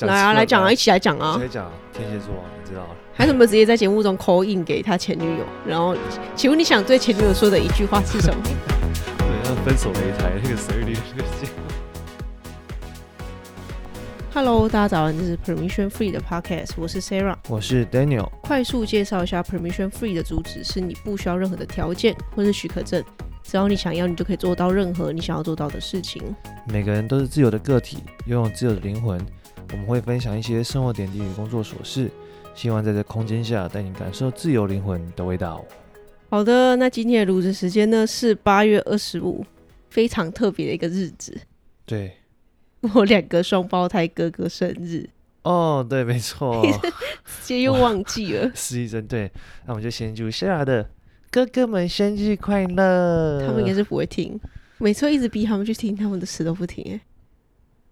来啊，来讲啊，一起来讲啊！来讲天蝎座，你知道了？还有什么直接在节目中 call in 给他前女友？然后，请问你想对前女友说的一句话是什么？对，要分手擂台那个谁里那个节目。Hello，大家早安，这是 Permission Free 的 Podcast，我是 Sarah，我是 Daniel。快速介绍一下 Permission Free 的主旨：是你不需要任何的条件或是许可证。只要你想要，你就可以做到任何你想要做到的事情。每个人都是自由的个体，拥有自由的灵魂。我们会分享一些生活点滴与工作琐事，希望在这空间下带你感受自由灵魂的味道。好的，那今天的录制时间呢是八月二十五，非常特别的一个日子。对，我两个双胞胎哥哥生日。哦，对，没错，直接又忘记了。是一声对，那我们就先祝下的。哥哥们生日快乐！他们应该是不会听，每次一直逼他们去听，他们的死都不听。哎，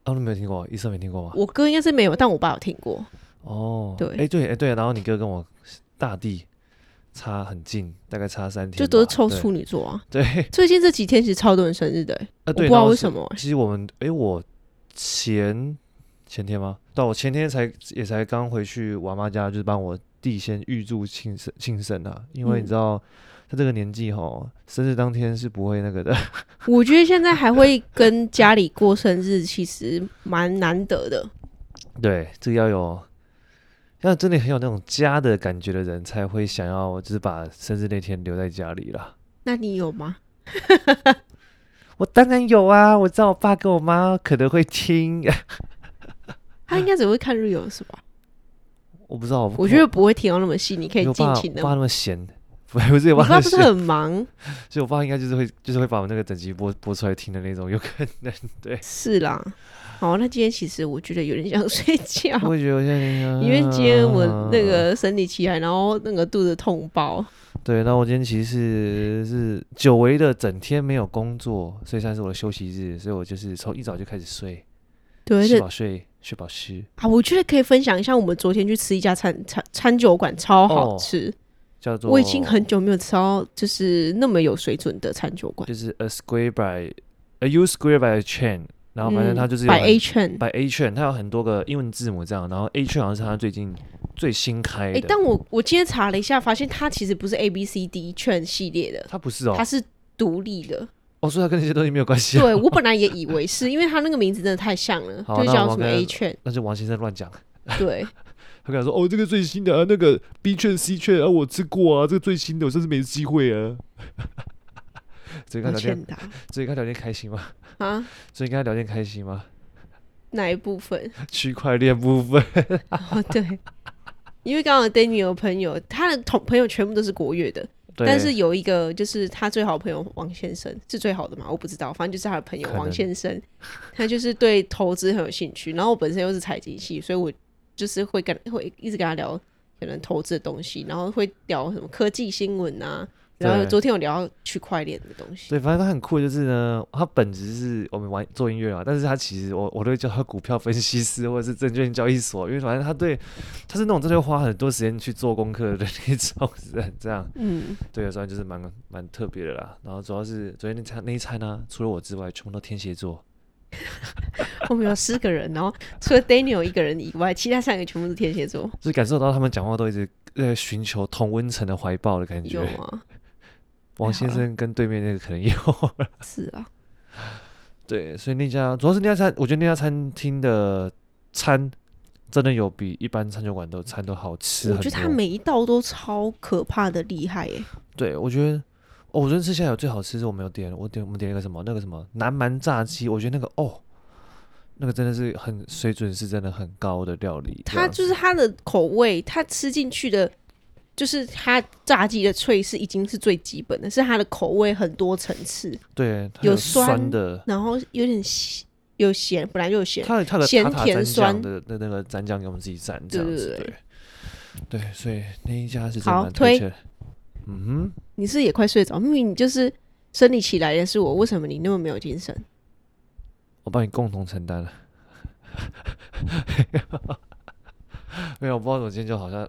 哦，你没有听过？医生没听过吗？我哥应该是没有，但我爸有听过。哦，对，哎，对，哎，对，然后你哥跟我大弟差很近，大概差三天，就都是臭处女座啊。对，最近这几天其实超多人生日的，呃，我不知道为什么。其实我们，哎，我前前天吗？到我前天才也才刚回去我妈家，就是帮我弟先预祝庆生庆生啊，因为你知道。他这个年纪哈，生日当天是不会那个的。我觉得现在还会跟家里过生日，其实蛮难得的。对，这个要有，要真的很有那种家的感觉的人，才会想要，就是把生日那天留在家里啦。那你有吗？我当然有啊！我知道我爸跟我妈可能会听。他应该只会看日游是吧？我不知道，我，我觉得不会听到那么细，你可以尽情的。爸那么闲。我爸不是很忙，所以我爸应该就是会，就是会把我那个整集播播出来听的那种，有可能对。是啦，好，那今天其实我觉得有点想睡觉，我也觉得我现在因为今天我那个生理期来，然后那个肚子痛爆。对，那我今天其实是是久违的整天没有工作，所以算是我的休息日，所以我就是从一早就开始睡，对，吃饱睡，睡饱吃。啊，我觉得可以分享一下，我们昨天去吃一家餐餐餐酒馆，超好吃。哦叫做我已经很久没有吃到就是那么有水准的餐酒馆，就是 a square by a u square by a chain，然后反正它就是 by a chain by a chain，它有很多个英文字母这样，然后 a chain 好像是它最近最新开的。哎，但我我今天查了一下，发现它其实不是 A B C D chain 系列的，它不是哦，它是独立的。哦，所以它跟那些东西没有关系。对，我本来也以为是因为它那个名字真的太像了，就叫什么 A chain，那就王先生乱讲。对。他跟他说：“哦，这个最新的啊，那个 B 券 C 券啊，我吃过啊，这个最新的，我真是没机会啊。”所以跟他聊天，所以跟他聊天开心吗？啊？所以跟他聊天开心吗？哪一部分？区块链部分。哦，对，因为刚好 Danny 有朋友，他的同朋友全部都是国乐的，但是有一个就是他最好的朋友王先生是最好的嘛？我不知道，反正就是他的朋友王先生，他就是对投资很有兴趣，然后我本身又是财经系，所以我。就是会跟会一直跟他聊可能投资的东西，然后会聊什么科技新闻啊，然后昨天有聊区块链的东西。对，反正他很酷，就是呢，他本质是我们玩做音乐啊，但是他其实我我都会叫他股票分析师或者是证券交易所，因为反正他对他是那种真的会花很多时间去做功课的那种人，这样。嗯，对，所以就是蛮蛮特别的啦。然后主要是昨天那餐那一餐呢、啊，除了我之外，全部都天蝎座。我们有四个人，然后除了 Daniel 一个人以外，其他三个全部是天蝎座。就感受到他们讲话都一直在寻求同温层的怀抱的感觉。有吗？王先生跟对面那个可能有。是啊。对，所以那家主要是那家餐，我觉得那家餐厅的餐真的有比一般餐酒馆的餐都好吃。我觉得他每一道都超可怕的厉害耶。对，我觉得。哦、我昨天吃下来有最好吃是我没有点，我点我们点了个什么那个什么南蛮炸鸡，我觉得那个哦，那个真的是很水准是真的很高的料理。它就是它的口味，它吃进去的，就是它炸鸡的脆是已经是最基本的，是它的口味很多层次。对，有酸的，然后有点咸，有咸，本来就有咸。它它的咸甜酸的的那个蘸酱给我们自己蘸，这样子对，对，对，对，对，所以那一家是真的蛮推荐。嗯哼，你是也快睡着，明明你就是生理起来的是我，为什么你那么没有精神？我帮你共同承担了。没有，我不知道我今天就好像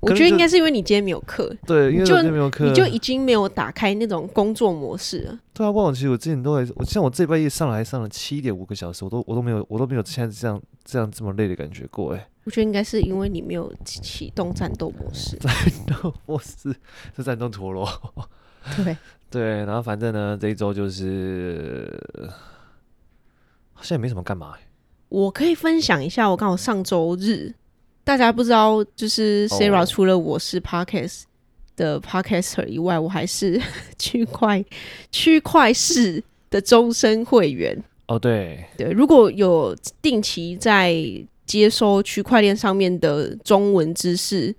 我觉得应该是因为你今天没有课，对，因为今天没有课，你就已经没有打开那种工作模式了。对啊，忘了，其实我之前都还，我像我这半夜上来上了七点五个小时，我都我都没有，我都没有现在这样这样这么累的感觉过哎。我觉得应该是因为你没有启动战斗模式。战斗模式是战斗陀螺。对 对，然后反正呢，这一周就是好像也没什么干嘛。我可以分享一下，我刚好上周日，大家不知道，就是 Sarah 除了我是 Podcast 的 Podcaster 以外，我还是 区块区块市的终身会员。哦，对对，如果有定期在。接收区块链上面的中文知识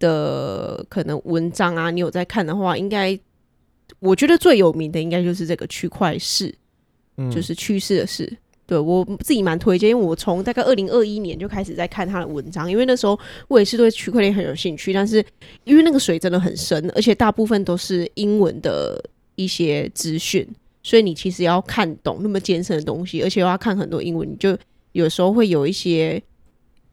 的可能文章啊，你有在看的话，应该我觉得最有名的应该就是这个区块市，嗯，就是趋势的势。对，我自己蛮推荐，因为我从大概二零二一年就开始在看他的文章，因为那时候我也是对区块链很有兴趣，但是因为那个水真的很深，而且大部分都是英文的一些资讯，所以你其实要看懂那么艰深的东西，而且要看很多英文，你就。有时候会有一些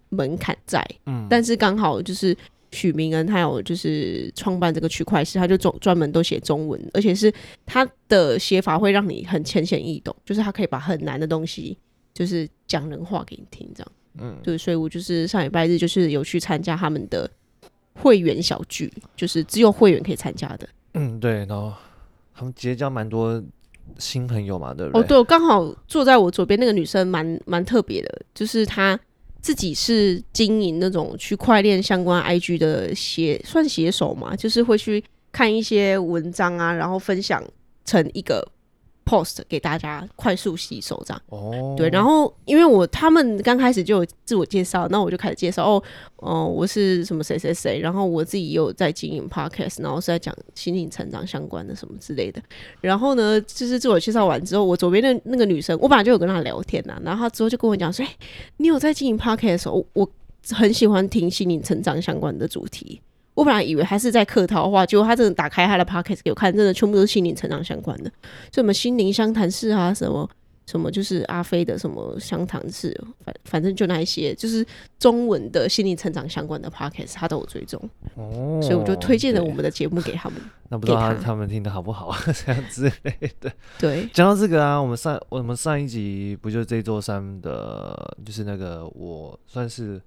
门槛在，嗯，但是刚好就是许明恩他有就是创办这个区块势，他就专专门都写中文，而且是他的写法会让你很浅显易懂，就是他可以把很难的东西就是讲人话给你听，这样，嗯，对，所以我就是上礼拜日就是有去参加他们的会员小聚，就是只有会员可以参加的，嗯，对，然后他们结交蛮多。新朋友嘛，对不对？哦，对，我刚好坐在我左边那个女生蛮蛮特别的，就是她自己是经营那种区块链相关 IG 的写，算写手嘛，就是会去看一些文章啊，然后分享成一个。Post 给大家快速吸收这样哦，对，然后因为我他们刚开始就有自我介绍，那我就开始介绍哦，哦，我是什么谁谁谁，然后我自己也有在经营 podcast，然后是在讲心灵成长相关的什么之类的。然后呢，就是自我介绍完之后，我左边的那个女生，我本来就有跟她聊天呐，然后她之后就跟我讲说，哎，你有在经营 podcast，我我很喜欢听心灵成长相关的主题。我本来以为他是在客套话，结果他真的打开他的 podcast 给我看，真的全部都是心灵成长相关的，就什么心灵相谈室啊，什么什么就是阿飞的什么相谈室，反反正就那一些，就是中文的心灵成长相关的 podcast，他都有追踪，哦，所以我就推荐了我们的节目给他们。那不知道他他们听的好不好啊？这样之类的。对，讲到这个啊，我们上我们上一集不就是这座山的，就是那个我算是。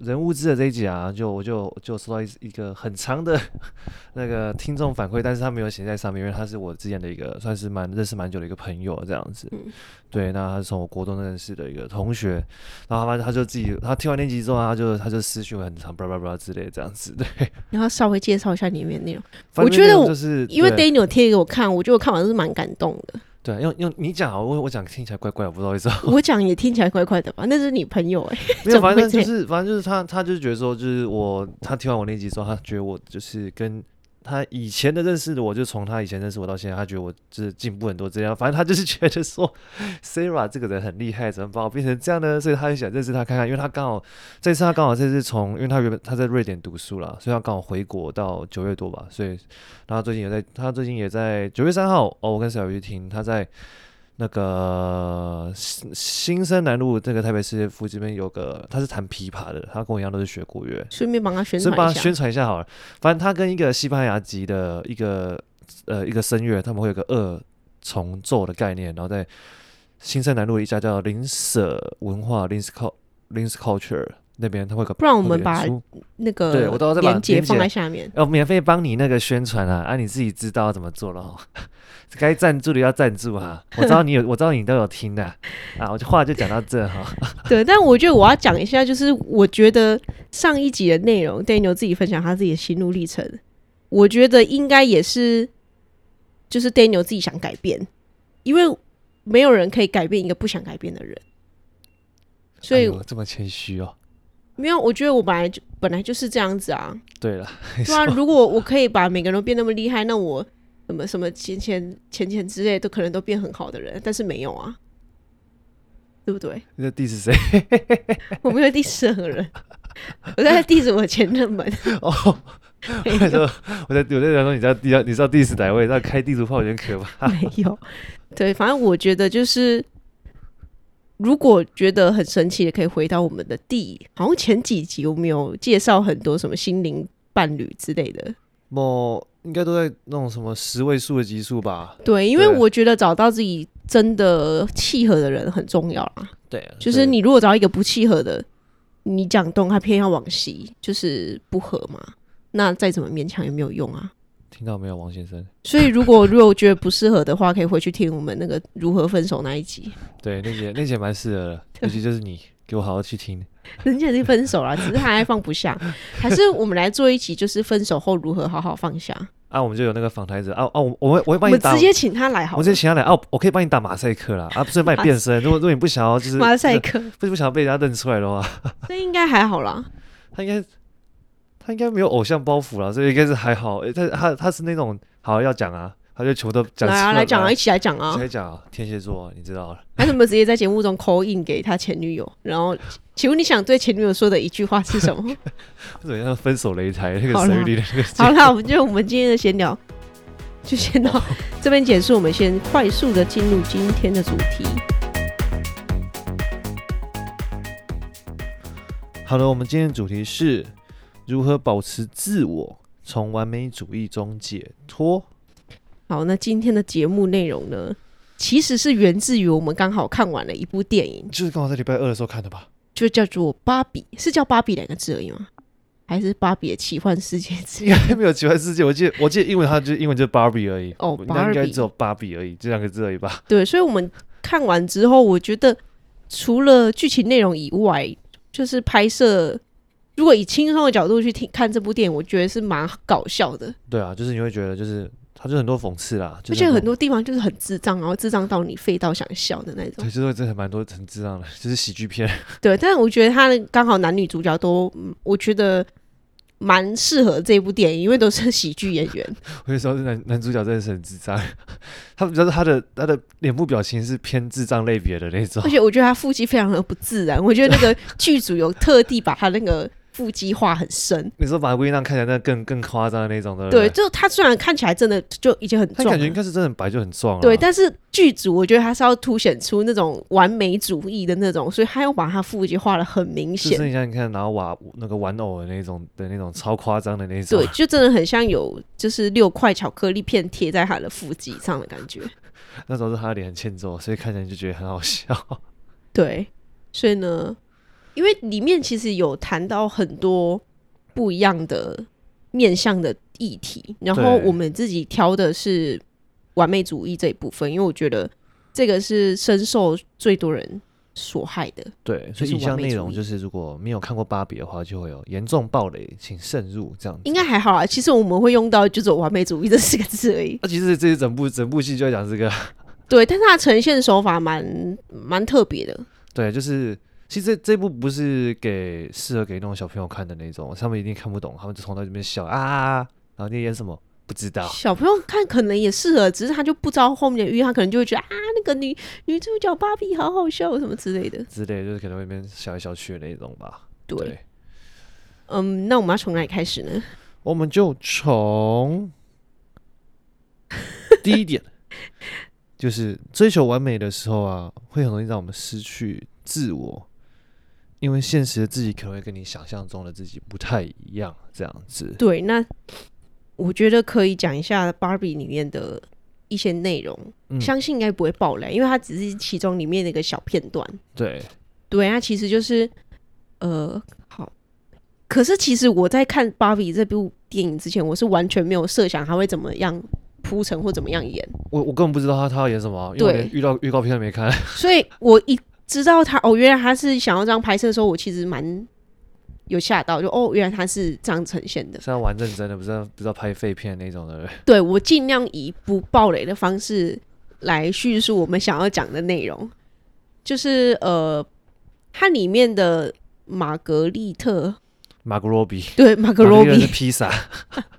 人物志的这一集啊，就我就就收到一一个很长的 那个听众反馈，但是他没有写在上面，因为他是我之前的一个算是蛮认识蛮久的一个朋友这样子。嗯、对，那他是从我国中认识的一个同学，然后他他就自己他听完那集之后，他就他就私讯很长，巴拉巴拉之类这样子。对，然后稍微介绍一下里面内容。我觉得我就是因为 Daniel 贴给我看，我觉得我看完是蛮感动的。对，用用你讲啊，我我讲听起来怪怪，我不知道为什么。我讲也听起来怪怪的吧？那是你朋友哎、欸。没有，反正就是反正就是他，他就是觉得说，就是我，他听完我那集之后，他觉得我就是跟。他以前的认识的我，就从他以前认识我到现在，他觉得我就是进步很多这样。反正他就是觉得说，Sarah 这个人很厉害，怎么把我变成这样呢？所以他就想认识他看看。因为他刚好这次他刚好这次从，因为他原本他在瑞典读书了，所以他刚好回国到九月多吧。所以，然后最近也在，他最近也在九月三号哦，我跟小鱼听他在。那个新新生南路这个台北市附近这边有个，他是弹琵琶的，他跟我一样都是学国乐，顺便帮他宣传，宣传一下好了。反正他跟一个西班牙籍的一个呃一个声乐，他们会有个二重奏的概念，然后在新生南路一家叫林舍文化 Lin's Culture 那边，他会搞，不然我们把那个对我都要连接放在下面，要免费帮你那个宣传啊，啊你自己知道怎么做了。该赞助的要赞助哈，我知道你有，我知道你都有听的啊，我就话就讲到这哈。对，但我觉得我要讲一下，就是我觉得上一集的内容，Daniel 自己分享他自己的心路历程，我觉得应该也是，就是 Daniel 自己想改变，因为没有人可以改变一个不想改变的人，所以、哎、这么谦虚哦。没有，我觉得我本来就本来就是这样子啊。对了，对啊，如果我可以把每个人都变那么厉害，那我。什么什么钱钱钱钱之类都可能都变很好的人，但是没有啊，对不对？你在 diss 谁？我没有 diss 任何人，我在 diss 我前任们。哦，我在说，我在我在想说，你知道你知道你知道 diss 哪位？那开地图炮有点可怕。没有，对，反正我觉得就是如果觉得很神奇，也可以回到我们的第，好像前几集我们有介绍很多什么心灵伴侣之类的。某应该都在那种什么十位数的级数吧？对，因为我觉得找到自己真的契合的人很重要啦。对，就是你如果找到一个不契合的，你讲东他偏要往西，就是不合嘛。那再怎么勉强也没有用啊。听到没有，王先生？所以如果如果我觉得不适合的话，可以回去听我们那个如何分手那一集。对，那集那集蛮适合的，尤其就是你给我好好去听。人家已经分手了，只是他还放不下。还是我们来做一集，就是分手后如何好好放下。啊，我们就有那个访谈者啊啊，我我会我会帮你打，我直接请他来好，我直接请他来哦，我可以帮你打马赛克啦，啊，不是帮你变身。如果如果你不想要，就是马赛克，不是不想要被人家认出来的话，那应该还好啦。他应该他应该没有偶像包袱啦，所以应该是还好。他他他是那种。好，要讲啊，他就全部都讲。来啊，来讲啊，一起来讲啊。一起来讲啊，天蝎座，你知道了。他怎么直接在节目中 call in 给他前女友？然后，请问你想对前女友说的一句话是什么？怎么样？分手擂台那个神諭的那个。好了，我们就我们今天的闲聊就先到这边结束。我们先快速的进入今天的主题。好了，我们今天的主题是如何保持自我。从完美主义中解脱。好，那今天的节目内容呢，其实是源自于我们刚好看完了一部电影，就是刚好在礼拜二的时候看的吧？就叫做《芭比》，是叫《芭比》两个字而已吗？还是《芭比的奇幻世界》？应该没有奇幻世界，我记得我记得英文它就英文就是《芭比》而已。哦，那应该只有《芭比》而已，这两个字而已吧？对，所以我们看完之后，我觉得除了剧情内容以外，就是拍摄。如果以轻松的角度去听看这部电影，我觉得是蛮搞笑的。对啊，就是你会觉得，就是它就很多讽刺啦，而且很多地方就是很智障，然后智障到你废到想笑的那种。对，就是真的蛮多很智障的，就是喜剧片。对，但是我觉得他刚好男女主角都，我觉得蛮适合这部电影，因为都是喜剧演员。我跟你说，男男主角真的是很智障，他主要是他的他的脸部表情是偏智障类别的那种，而且我觉得他腹肌非常的不自然，我觉得那个剧组有特地把他那个。腹肌画很深，你说把威娜看起来那更更夸张的那种的，对，就他虽然看起来真的就已经很壮，他感觉应该是真的白就很壮了，对，但是剧组我觉得他是要凸显出那种完美主义的那种，所以他又把他腹肌画的很明显，就是你像你看拿瓦那个玩偶的那种的那种超夸张的那种，对，就真的很像有就是六块巧克力片贴在他的腹肌上的感觉。那时候是他的脸很欠揍，所以看起来就觉得很好笑。对，所以呢，因为里面其实有谈到很多。不一样的面向的议题，然后我们自己挑的是完美主义这一部分，因为我觉得这个是深受最多人所害的。对，所以以上内容就是如果没有看过芭比的话，就会有严重暴雷，请慎入。这样应该还好啊。其实我们会用到就是完美主义这四个字而已。那、啊、其实这整部整部戏就在讲这个。对，但是它呈现手法蛮蛮特别的。对，就是。其实这这部不是给适合给那种小朋友看的那种，他们一定看不懂，他们就从那边笑啊，然后你演什么不知道。小朋友看可能也适合，只是他就不知道后面的寓意，他可能就会觉得啊，那个女女主角芭比好好笑什么之类的。之类就是可能会变笑来笑去的那种吧。对，对嗯，那我们要从哪里开始呢？我们就从第一点，就是追求完美的时候啊，会很容易让我们失去自我。因为现实的自己可能会跟你想象中的自己不太一样，这样子。对，那我觉得可以讲一下《芭比》里面的一些内容，嗯、相信应该不会爆雷，因为它只是其中里面的一个小片段。对，对，它其实就是呃，好。可是其实我在看《芭比》这部电影之前，我是完全没有设想它会怎么样铺陈或怎么样演。我我根本不知道他他要演什么，因为我连预告预告片都没看。所以我一。知道他哦，原来他是想要这样拍摄的时候，我其实蛮有吓到，就哦，原来他是这样呈现的，是要玩认真的，不是不知道拍废片那种的。对，我尽量以不暴雷的方式来叙述我们想要讲的内容，就是呃，它里面的玛格丽特，玛格罗比，对，玛格罗比。是披萨，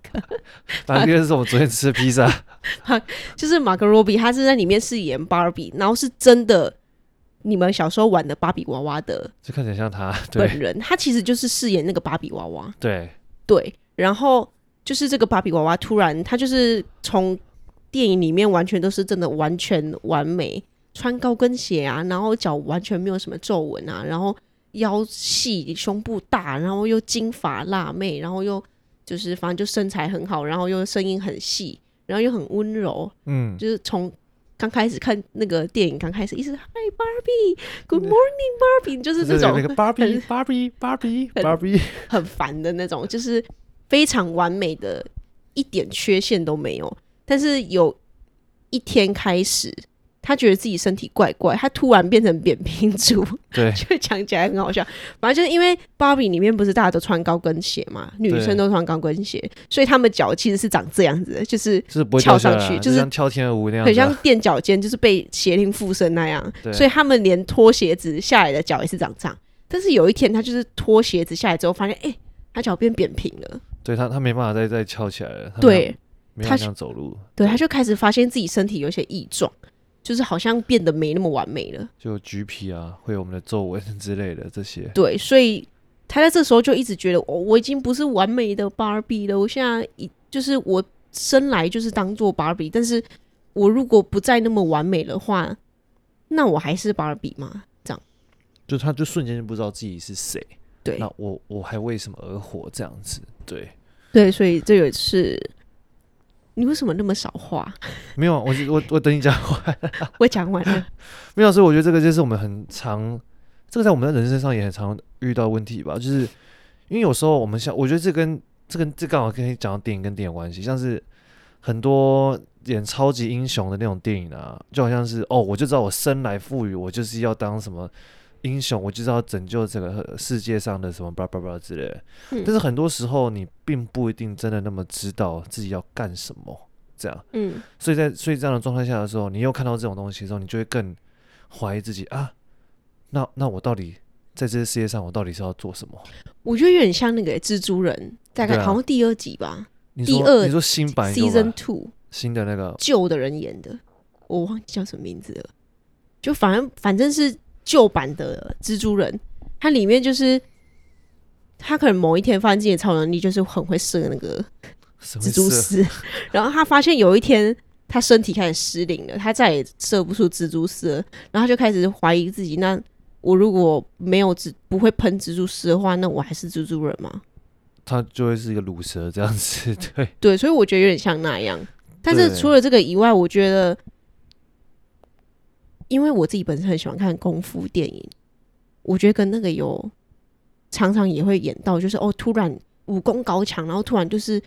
玛格丽特是我昨天吃的披萨，就是玛格罗比，他是在里面饰演芭比，然后是真的。你们小时候玩的芭比娃娃的，就看起来像他 本人，他其实就是饰演那个芭比娃娃。对对，然后就是这个芭比娃娃突然，他就是从电影里面完全都是真的完全完美，穿高跟鞋啊，然后脚完全没有什么皱纹啊，然后腰细、胸部大，然后又金发辣妹，然后又就是反正就身材很好，然后又声音很细，然后又很温柔，嗯，就是从。刚开始看那个电影，刚开始一直 Hi Barbie，Good morning Barbie，就是这种那个 Barbie Barbie Barbie Barbie 很烦的那种，就是非常完美的，一点缺陷都没有。但是有一天开始。他觉得自己身体怪怪，他突然变成扁平足，对，就讲起来很好笑。反正就是因为芭比里面不是大家都穿高跟鞋嘛，女生都穿高跟鞋，所以他们脚其实是长这样子的，就是翘上去，就是像跳天鹅舞那样，很像垫脚尖，就是被邪灵附身那样。所以他们连脱鞋子下来的脚也是长这样。但是有一天，他就是脱鞋子下来之后，发现哎、欸，他脚变扁平了。对他，他没办法再再翘起来了。对，他想走路，对，他就开始发现自己身体有些异状。就是好像变得没那么完美了，就橘皮啊，会有我们的皱纹 之类的这些。对，所以他在这时候就一直觉得，哦，我已经不是完美的芭比了。我现在一就是我生来就是当做芭比，但是我如果不再那么完美的话，那我还是芭比吗？这样，就他就瞬间就不知道自己是谁。对，那我我还为什么而活？这样子，对，对，所以这个是。你为什么那么少话？没有，我我我等你讲完。我讲完了。没有，所以我觉得这个就是我们很常，这个在我们的人生上也很常遇到问题吧。就是因为有时候我们像，我觉得这跟这跟这刚好跟你讲到电影跟电影有关系，像是很多演超级英雄的那种电影啊，就好像是哦，我就知道我生来赋予，我就是要当什么。英雄，我就是要拯救这个世界上的什么巴拉巴拉之类的。嗯。但是很多时候，你并不一定真的那么知道自己要干什么，这样。嗯。所以在所以这样的状态下的时候，你又看到这种东西的时候，你就会更怀疑自己啊。那那我到底在这个世界上，我到底是要做什么？我觉得有点像那个蜘蛛人，大概好像第二集吧。啊、第二，你说新版 Season Two 新的那个旧的人演的，我忘记叫什么名字了。就反正反正是。旧版的蜘蛛人，它里面就是他可能某一天发现自己的超能力，就是很会射那个蜘蛛丝。然后他发现有一天他身体开始失灵了，他再也射不出蜘蛛丝了。然后他就开始怀疑自己：那我如果没有蜘不会喷蜘蛛丝的话，那我还是蜘蛛人吗？他就会是一个卤蛇这样子。对对，所以我觉得有点像那样。但是除了这个以外，我觉得。因为我自己本身很喜欢看功夫电影，我觉得跟那个有常常也会演到，就是哦，突然武功高强，然后突然就是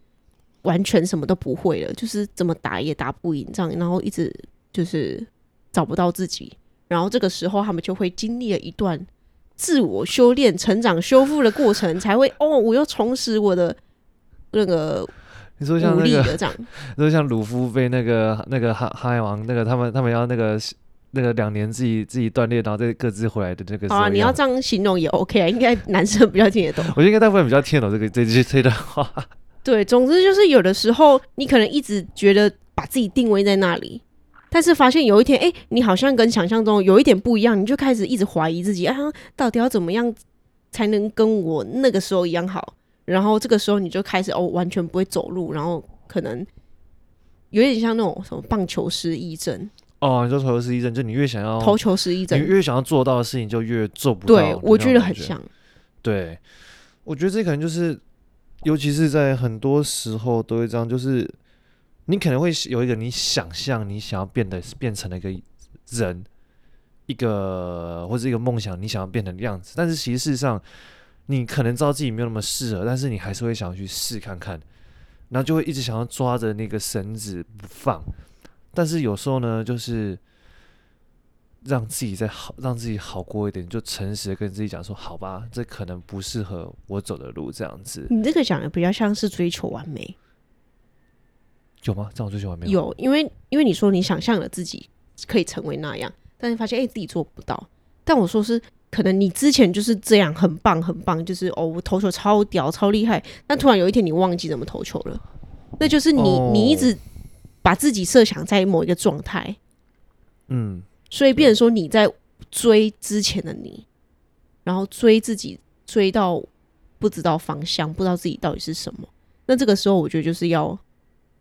完全什么都不会了，就是怎么打也打不赢这样，然后一直就是找不到自己，然后这个时候他们就会经历了一段自我修炼、成长、修复的过程，才会哦，我又重拾我的那个你说像那个 你说像鲁夫被那个那个哈哈王那个他们他们要那个。那个两年自己自己锻炼，然后再各自回来的这个。啊，你要这样形容也 OK 啊，应该男生比较听得懂。我觉得应该大部分比较听得懂这个这句这段话。对，总之就是有的时候你可能一直觉得把自己定位在那里，但是发现有一天，哎、欸，你好像跟想象中有一点不一样，你就开始一直怀疑自己啊，到底要怎么样才能跟我那个时候一样好？然后这个时候你就开始哦，完全不会走路，然后可能有点像那种什么棒球失忆症。哦，你说投球失忆症，就你越想要投球失忆症，你越想要做到的事情就越做不到。对，我觉得很像。对，我觉得这可能就是，尤其是在很多时候都会这样，就是你可能会有一个你想象你想要变得变成了一个人，一个或者一个梦想，你想要变成的样子，但是其实事实上你可能知道自己没有那么适合，但是你还是会想要去试看看，然后就会一直想要抓着那个绳子不放。但是有时候呢，就是让自己再好，让自己好过一点，就诚实的跟自己讲说：“好吧，这可能不适合我走的路。”这样子，你这个讲的比较像是追求完美，有吗？这样追求完美有，因为因为你说你想象了自己可以成为那样，但是发现哎、欸、自己做不到。但我说是可能你之前就是这样很棒很棒，就是哦我投球超屌超厉害，但突然有一天你忘记怎么投球了，那就是你、哦、你一直。把自己设想在某一个状态，嗯，所以变成说你在追之前的你，然后追自己追到不知道方向，不知道自己到底是什么。那这个时候，我觉得就是要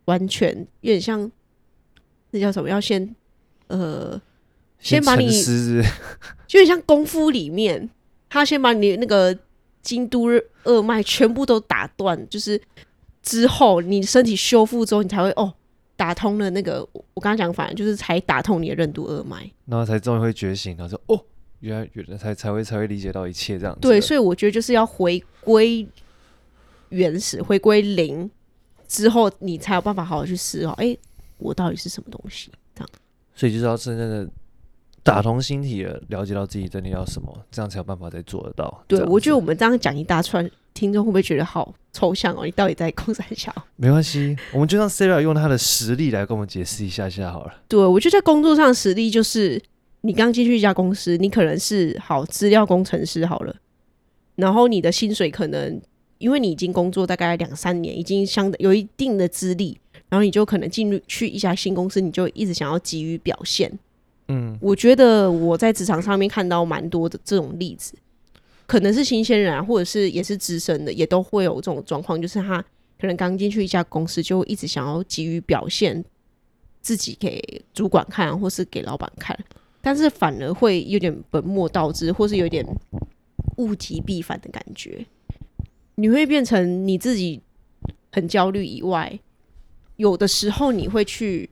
完全有点像那叫什么？要先呃先把你，就像功夫里面，他先把你那个京都二脉全部都打断，就是之后你身体修复之后，你才会哦打通了那个我刚刚讲反正就是才打通你的任督二脉，然后才终于会觉醒，然后说哦，原来原来才才会才会理解到一切这样子。对，所以我觉得就是要回归原始，回归零之后，你才有办法好好去思考，哎，我到底是什么东西？这样。所以就是要真正的。打通心体了，了解到自己真的要什么，这样才有办法再做得到。对，我觉得我们这样讲一大串，听众会不会觉得好抽象哦？你到底在空三小？没关系，我们就让 Sarah 用他的实力来跟我们解释一下下好了。对，我觉得在工作上的实力就是，你刚进去一家公司，你可能是好资料工程师好了，然后你的薪水可能因为你已经工作大概两三年，已经相有一定的资历，然后你就可能进入去一家新公司，你就一直想要急于表现。嗯，我觉得我在职场上面看到蛮多的这种例子，可能是新鲜人啊，或者是也是资深的，也都会有这种状况，就是他可能刚进去一家公司，就一直想要急于表现自己给主管看，或是给老板看，但是反而会有点本末倒置，或是有点物极必反的感觉。你会变成你自己很焦虑以外，有的时候你会去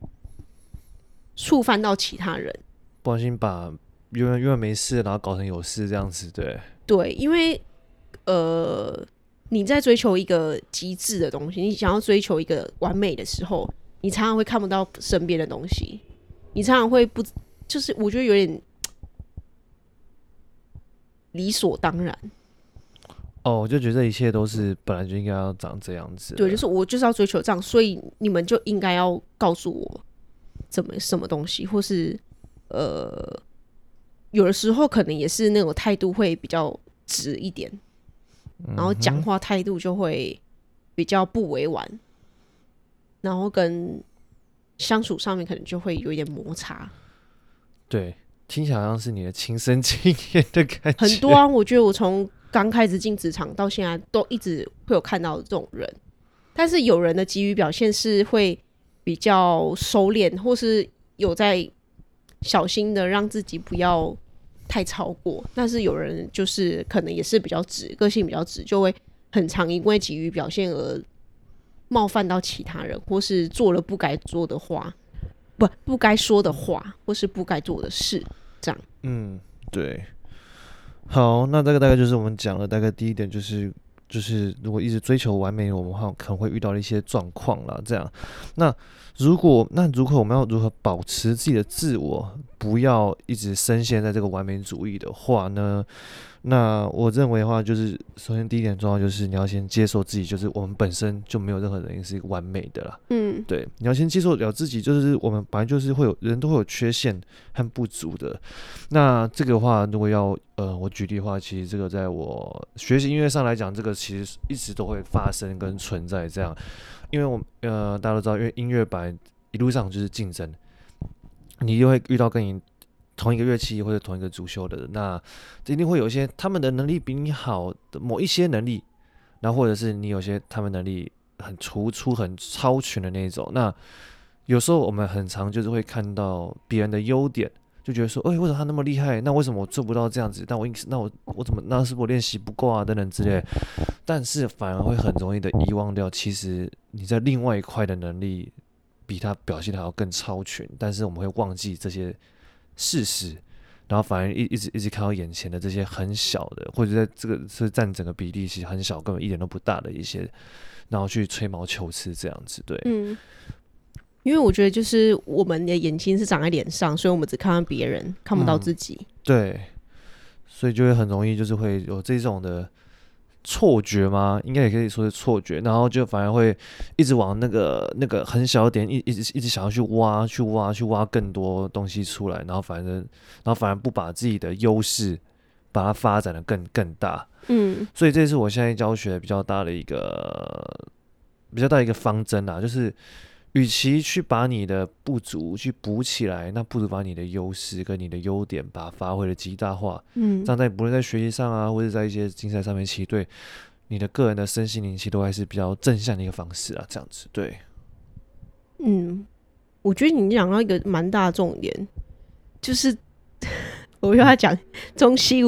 触犯到其他人。不小心把因为因为没事，然后搞成有事这样子，对对，因为呃，你在追求一个极致的东西，你想要追求一个完美的时候，你常常会看不到身边的东西，你常常会不就是我觉得有点理所当然。哦，我就觉得一切都是本来就应该要长这样子。对，就是我就是要追求这样，所以你们就应该要告诉我怎么什么东西，或是。呃，有的时候可能也是那种态度会比较直一点，然后讲话态度就会比较不委婉，然后跟相处上面可能就会有一点摩擦。对，听起来好像是你的亲身经验的感觉。很多啊，我觉得我从刚开始进职场到现在，都一直会有看到这种人。但是有人的急于表现是会比较收敛，或是有在。小心的让自己不要太超过，但是有人就是可能也是比较直，个性比较直，就会很常因为急于表现而冒犯到其他人，或是做了不该做的话，不不该说的话，或是不该做的事，这样。嗯，对。好，那这个大概就是我们讲的大概第一点，就是就是如果一直追求完美，我们话可能会遇到一些状况啦。这样，那。如果那如果我们要如何保持自己的自我，不要一直深陷在这个完美主义的话呢？那我认为的话，就是首先第一点重要就是你要先接受自己，就是我们本身就没有任何人是完美的啦。嗯，对，你要先接受了自己，就是我们本来就是会有人都会有缺陷和不足的。那这个的话，如果要呃我举例的话，其实这个在我学习音乐上来讲，这个其实一直都会发生跟存在这样。因为我呃大家都知道，因为音乐版一路上就是竞争，你就会遇到跟你同一个乐器或者同一个主修的人，那一定会有一些他们的能力比你好的某一些能力，然后或者是你有些他们能力很突出、很超群的那种。那有时候我们很常就是会看到别人的优点。就觉得说，哎、为什么他那么厉害？那为什么我做不到这样子？但我应那我我怎么那是我练习不够啊？等等之类。但是反而会很容易的遗忘掉，其实你在另外一块的能力比他表现的还要更超群。但是我们会忘记这些事实，然后反而一一直一直看到眼前的这些很小的，或者在这个是占整个比例其实很小，根本一点都不大的一些，然后去吹毛求疵这样子。对，嗯。因为我觉得，就是我们的眼睛是长在脸上，所以我们只看到别人，看不到自己。嗯。对，所以就会很容易，就是会有这种的错觉吗？应该也可以说是错觉。然后就反而会一直往那个那个很小点，一一直一直想要去挖，去挖，去挖更多东西出来。然后反正，然后反而不把自己的优势把它发展的更更大。嗯，所以这是我现在教学比较大的一个比较大的一个方针啊，就是。与其去把你的不足去补起来，那不如把你的优势跟你的优点把它发挥的极大化。嗯，这样在不论在学习上啊，或者在一些竞赛上面，其实对你的个人的身心灵，其实都还是比较正向的一个方式啊。这样子，对。嗯，我觉得你讲到一个蛮大的重点，就是 我又要讲中西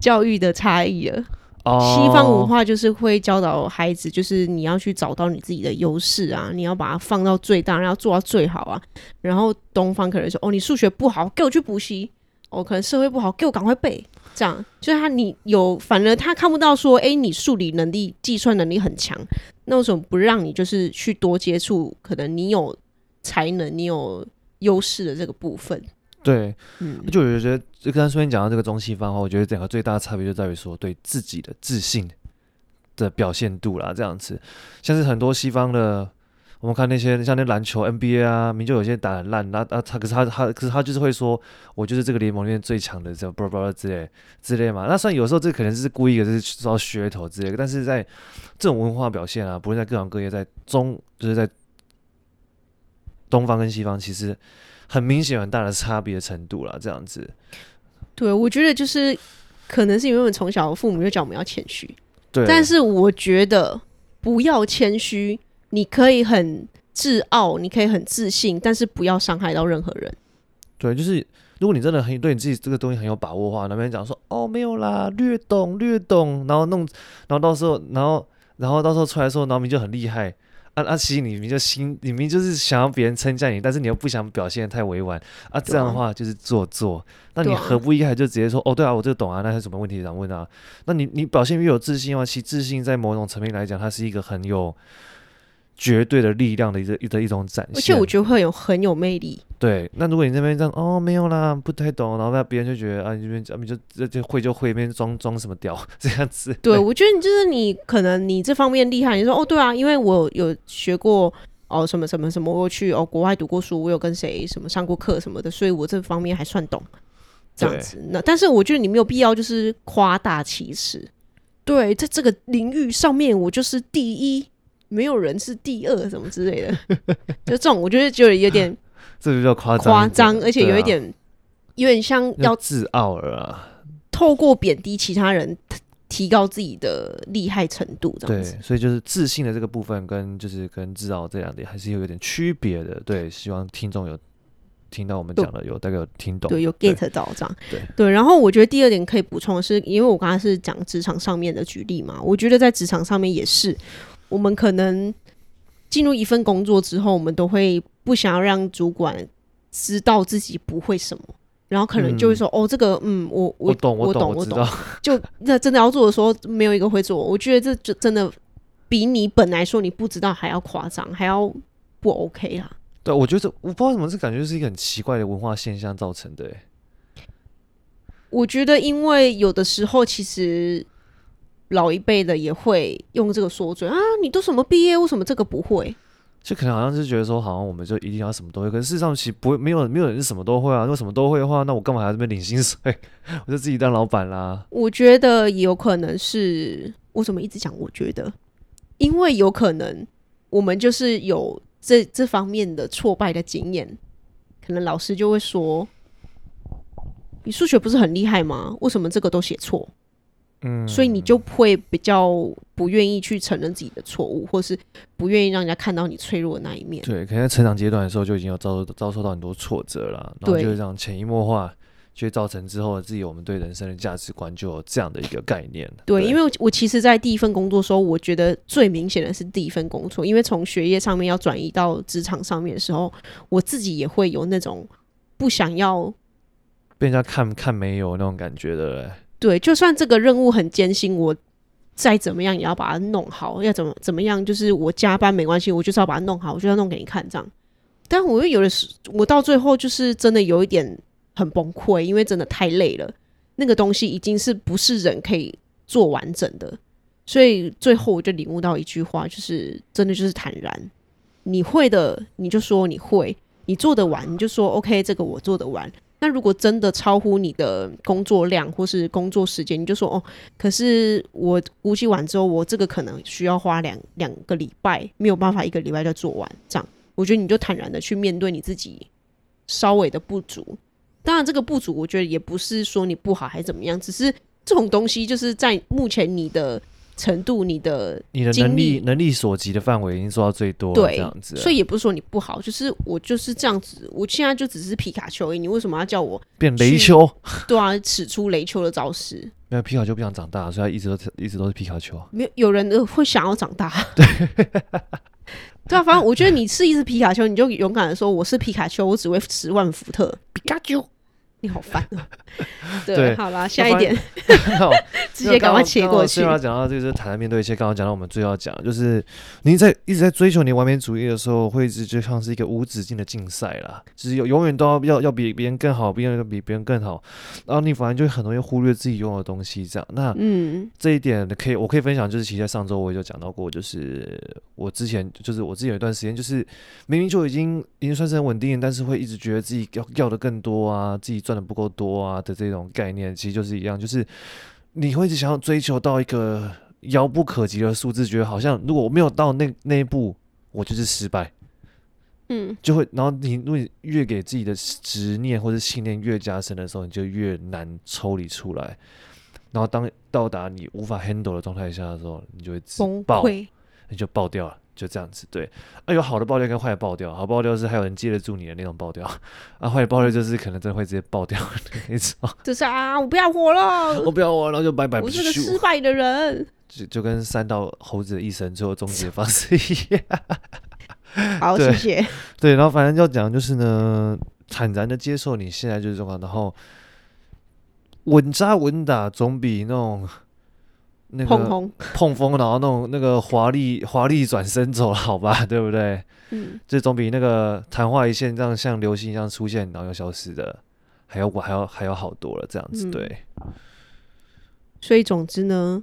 教育的差异了。西方文化就是会教导孩子，就是你要去找到你自己的优势啊，你要把它放到最大，然后做到最好啊。然后东方可能说，哦，你数学不好，给我去补习；哦，可能社会不好，给我赶快背。这样就是他，你有，反而他看不到说，哎，你数理能力、计算能力很强，那为什么不让你就是去多接触？可能你有才能，你有优势的这个部分。对，嗯，就我觉得，就刚才顺便讲到这个中西方的话，我觉得整个最大的差别就在于说，对自己的自信的表现度啦，这样子，像是很多西方的，我们看那些像那篮球 NBA 啊，明就有些打很烂，那啊他可是他他可是他就是会说，我就是这个联盟里面最强的，这不不之类之类嘛。那虽然有时候这可能是故意的，是说噱头之类的，但是在这种文化表现啊，不论在各行各业，在中就是在东方跟西方，其实。很明显，很大的差别的程度了，这样子。对，我觉得就是可能是因为我们从小父母就教我们要谦虚。对。但是我觉得不要谦虚，你可以很自傲，你可以很自信，但是不要伤害到任何人。对，就是如果你真的很对你自己这个东西很有把握的话，那边讲说哦没有啦，略懂略懂，然后弄，然后到时候，然后然后到时候出来的时候，然后你就很厉害。啊啊！其实你明明就心，你明明就是想要别人称赞你，但是你又不想表现得太委婉啊，这样的话就是做作。那你何不一开始就直接说哦，对啊，我这个懂啊，那有什么问题想问啊？那你你表现越有自信的话，其实自信在某种层面来讲，它是一个很有。绝对的力量的一个的一种展现，而且我觉得会有很有魅力。对，那如果你那边这样哦，没有啦，不太懂，然后那别人就觉得啊，你这边就就就会就会那边装装什么屌 这样子。对，对我觉得你就是你可能你这方面厉害，你说哦对啊，因为我有学过哦什么什么什么，我有去哦国外读过书，我有跟谁什么上过课什么的，所以我这方面还算懂这样子。那但是我觉得你没有必要就是夸大其词。对，在这个领域上面，我就是第一。没有人是第二，什么之类的，就这种，我觉得就有点，这比较夸张，夸张，而且有一点，啊、有点像要自傲了啊。透过贬低其他人，提高自己的厉害程度，这样子。对，所以就是自信的这个部分，跟就是跟自傲这两点，还是有一点区别的。对，希望听众有听到我们讲的，有大概有听懂，对，有 get 到这样。对对，然后我觉得第二点可以补充的是，因为我刚才是讲职场上面的举例嘛，我觉得在职场上面也是。我们可能进入一份工作之后，我们都会不想要让主管知道自己不会什么，然后可能就会说：“嗯、哦，这个，嗯，我我我懂，我懂，我懂。我懂”就那真的要做的时候，没有一个会做。我觉得这就真的比你本来说你不知道还要夸张，还要不 OK 啦。对，我觉得我不知道为什么，这感觉是一个很奇怪的文化现象造成的。我觉得，因为有的时候其实。老一辈的也会用这个说嘴啊，你都什么毕业，为什么这个不会？就可能好像是觉得说，好像我们就一定要什么都会，可是事实上其实不会，没有没有人是什么都会啊。如果什么都会的话，那我干嘛还要这边领薪水？我就自己当老板啦。我觉得也有可能是，我怎么一直讲？我觉得，因为有可能我们就是有这这方面的挫败的经验，可能老师就会说，你数学不是很厉害吗？为什么这个都写错？嗯，所以你就会比较不愿意去承认自己的错误，或是不愿意让人家看到你脆弱的那一面。对，可能在成长阶段的时候就已经有遭遭受到很多挫折了，然后就是这样潜移默化，就会造成之后自己我们对人生的价值观就有这样的一个概念。对，对因为我其实，在第一份工作的时候，我觉得最明显的是第一份工作，因为从学业上面要转移到职场上面的时候，我自己也会有那种不想要被人家看看没有那种感觉的。对，就算这个任务很艰辛，我再怎么样也要把它弄好。要怎么怎么样，就是我加班没关系，我就是要把它弄好，我就要弄给你看这样。但我又有的时，我到最后就是真的有一点很崩溃，因为真的太累了。那个东西已经是不是人可以做完整的，所以最后我就领悟到一句话，就是真的就是坦然。你会的，你就说你会；你做得完，你就说 OK，这个我做得完。那如果真的超乎你的工作量或是工作时间，你就说哦，可是我估计完之后，我这个可能需要花两两个礼拜，没有办法一个礼拜就做完。这样，我觉得你就坦然的去面对你自己稍微的不足。当然，这个不足，我觉得也不是说你不好还是怎么样，只是这种东西就是在目前你的程度，你的你的能力能力所及的范围已经做到最多，对，这样子。所以也不是说你不好，就是我就是这样子。我现在就只是皮卡丘而已，你为什么要叫我变雷丘？对啊，使出雷丘的招式。没有皮卡丘不想长大，所以他一直都一直都是皮卡丘。没有有人会想要长大，对 对啊。反正我觉得你是一只皮卡丘，你就勇敢的说我是皮卡丘，我只会十万伏特皮卡丘。你好烦 啊！对，对好啦，下一点，直接赶快切过去。刚刚讲到这个，坦然面对一切。刚刚讲到我们最要讲，就是你在一直在追求你完美主义的时候，会一直就像是一个无止境的竞赛啦，就是有永远都要要要比别人更好，别人要比别人更好，然后你反而就很容易忽略自己拥有的东西。这样，那嗯，这一点可以，我可以分享，就是其实在上周我也就讲到过，就是我之前就是我自己有一段时间，就是明明就已经已经算是很稳定，但是会一直觉得自己要要的更多啊，自己赚的不够多啊的这种概念，其实就是一样，就是你会一直想要追求到一个遥不可及的数字，觉得好像如果我没有到那那一步，我就是失败。嗯，就会，然后你如果你越给自己的执念或者信念越加深的时候，你就越难抽离出来。然后当到达你无法 handle 的状态下的时候，你就会崩溃，你就爆掉了。就这样子，对啊，有好的爆掉跟坏的爆掉，好爆掉是还有人接得住你的那种爆掉，啊，坏的爆掉就是可能真的会直接爆掉那种。就是啊，我不要活了，我不要活了，然后就拜拜。我是个失败的人，就就跟三道猴子的一生最后终结方式一样。好，谢谢。对，然后反正要讲就是呢，坦然的接受你现在就是状况，然后稳扎稳打总比那种。那个碰碰风，然后那种那个华丽华丽转身走了，好吧，对不对？嗯，这总比那个昙花一现这样像流星一样出现然后又消失的，还要我还要还要好多了，这样子、嗯、对。所以总之呢，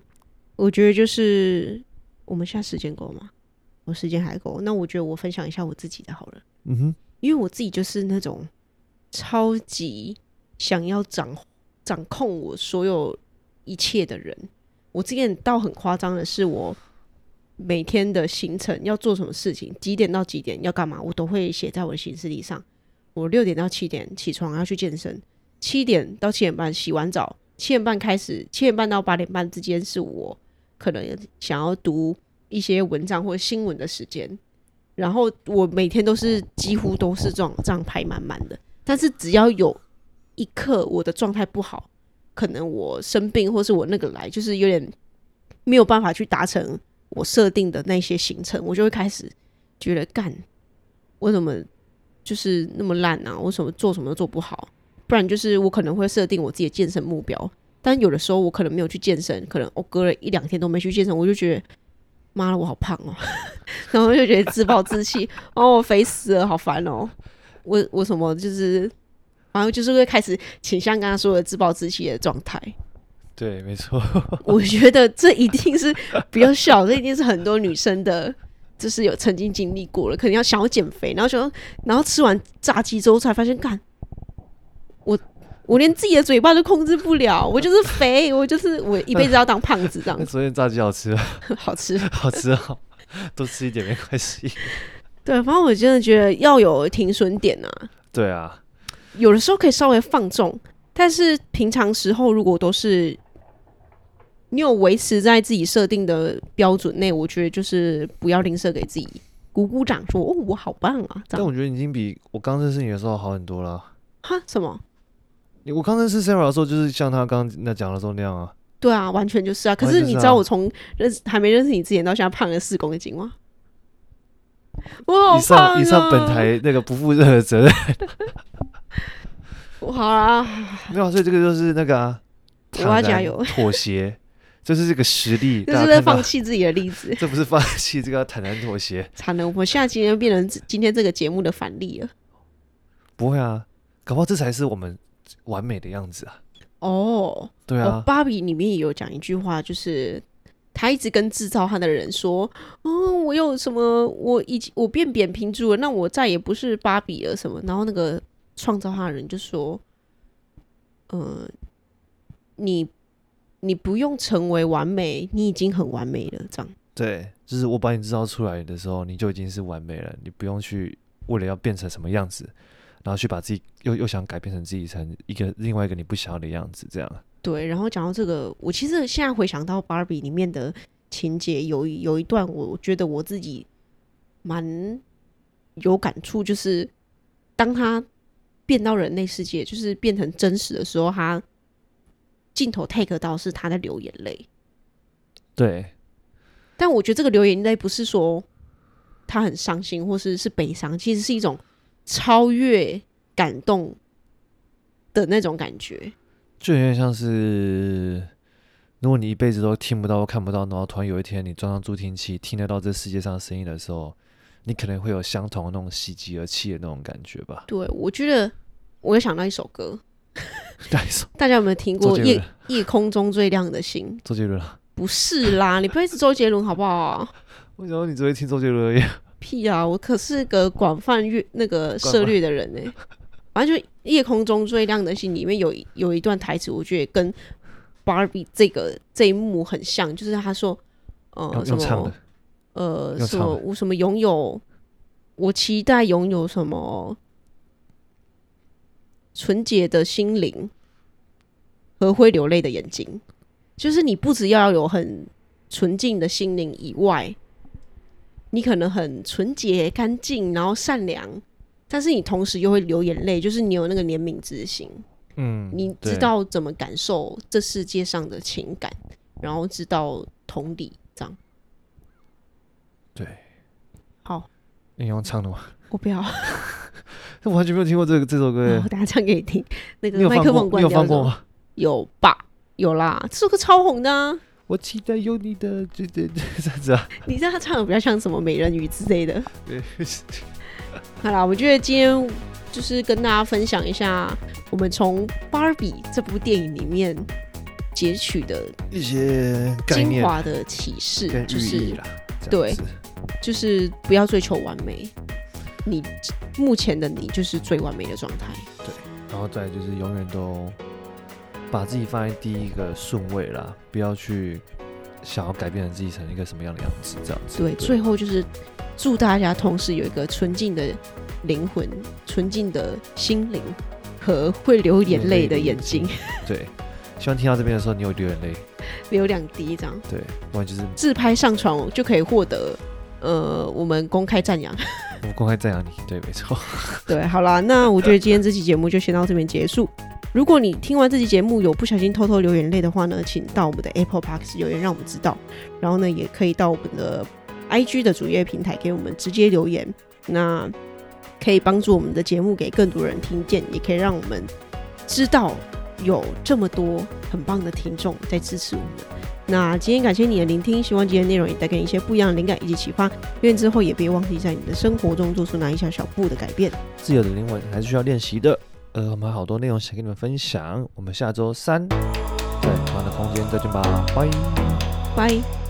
我觉得就是我们现在时间够吗？我时间还够，那我觉得我分享一下我自己的好了。嗯哼，因为我自己就是那种超级想要掌掌控我所有一切的人。我之前倒很夸张的是，我每天的行程要做什么事情，几点到几点要干嘛，我都会写在我的行事历上。我六点到七点起床要去健身，七点到七点半洗完澡，七点半开始，七点半到八点半之间是我可能想要读一些文章或新闻的时间。然后我每天都是几乎都是这样这样排满满的，但是只要有一刻我的状态不好。可能我生病，或是我那个来，就是有点没有办法去达成我设定的那些行程，我就会开始觉得干，为什么就是那么烂啊？为什么做什么都做不好？不然就是我可能会设定我自己的健身目标，但有的时候我可能没有去健身，可能我隔了一两天都没去健身，我就觉得妈的我好胖哦，然后就觉得自暴自弃，哦，肥死了，好烦哦，我我什么就是。然后就是会开始倾向刚刚说的自暴自弃的状态。对，没错。我觉得这一定是 比较小，这一定是很多女生的，就是有曾经经历过了，可能要想要减肥，然后说，然后吃完炸鸡之后才发现，干，我我连自己的嘴巴都控制不了，我就是肥，我就是我一辈子要当胖子这样。昨天炸鸡好吃，好吃，好吃好，多吃一点没关系。对，反正我真的觉得要有停损点啊。对啊。有的时候可以稍微放纵，但是平常时候如果都是你有维持在自己设定的标准内，我觉得就是不要吝啬给自己鼓鼓掌，说哦我好棒啊！但我觉得已经比我刚认识你的时候好很多了。哈？什么？我刚认识 Sarah 的时候，就是像他刚那讲的时候那样啊。对啊，完全就是啊。可是你知道我从认识还没认识你之前到现在胖了四公斤吗？我好胖啊！以上以上本台那个不负任何责任。好啊，没有，所以这个就是那个、啊，我要加油，妥协，就是这个实力，这是在放弃自己的例子，这不是放弃，这个要坦然妥协。惨了，我现在今天变成今天这个节目的反例了。不会啊，搞不好这才是我们完美的样子啊。哦，对啊，芭比里面也有讲一句话，就是他一直跟制造他的人说：“哦，我有什么，我已经我变扁平足了，那我再也不是芭比了什么。”然后那个。创造他的人就说：“呃，你你不用成为完美，你已经很完美了。”这样对，就是我把你制造出来的时候，你就已经是完美了。你不用去为了要变成什么样子，然后去把自己又又想改变成自己成一个另外一个你不想要的样子。这样对。然后讲到这个，我其实现在回想到芭比里面的情节有有一段，我觉得我自己蛮有感触，就是当他变到人类世界，就是变成真实的时候，他镜头 take 到是他在流眼泪。对，但我觉得这个流眼泪不是说他很伤心或是是悲伤，其实是一种超越感动的那种感觉，就有点像是。如果你一辈子都听不到或看不到，然后突然有一天你装上助听器，听得到这世界上声音的时候，你可能会有相同的那种喜极而泣的那种感觉吧？对，我觉得我有想到一首歌，哪一首？大家有没有听过夜《夜夜空中最亮的星》？周杰伦？不是啦，你不会是周杰伦好不好？为什么你只会听周杰伦而已？屁啊！我可是个广泛阅那个涉猎的人呢、欸。反正就《夜空中最亮的星》里面有有一段台词，我觉得跟。Barbie 这个这一幕很像，就是他说，呃，什么，呃，什么，我什么拥有，我期待拥有什么纯洁的心灵和会流泪的眼睛，就是你不只要有很纯净的心灵以外，你可能很纯洁、干净，然后善良，但是你同时又会流眼泪，就是你有那个怜悯之心。嗯，你知道怎么感受这世界上的情感，然后知道同理这样。对，好，你用唱的吗？我不要，我完全没有听过这个这首歌。我等下唱给你听。那个麦克风关掉。你有放过吗？有吧？有啦，这首歌超红的啊。我期待有你的这这这样子啊。你知道他唱的比较像什么美人鱼之类的。对。好啦，我觉得今天。就是跟大家分享一下，我们从《芭比》这部电影里面截取的一些精华的启示，就是对，就是不要追求完美，你目前的你就是最完美的状态。对，然后再就是永远都把自己放在第一个顺位啦，不要去想要改变自己成一个什么样的样子，这样子。对，对。最后就是祝大家同时有一个纯净的。灵魂纯净的心灵和会流眼泪的眼睛，对，希望听到这边的时候，你有流眼泪，流两滴这样，对，不然就是自拍上传就可以获得，呃，我们公开赞扬，我们公开赞扬你，对，没错，对，好啦，那我觉得今天这期节目就先到这边结束。如果你听完这期节目有不小心偷偷流眼泪的话呢，请到我们的 Apple Podcast 留言让我们知道，然后呢，也可以到我们的 IG 的主页平台给我们直接留言，那。可以帮助我们的节目给更多人听见，也可以让我们知道有这么多很棒的听众在支持我们。那今天感谢你的聆听，希望今天内容也带给你一些不一样的灵感以及启发。愿之后也别忘记在你的生活中做出哪一小小步的改变。自由的灵魂还是需要练习的。呃，我们好多内容想跟你们分享。我们下周三在同样的空间再见吧，拜拜。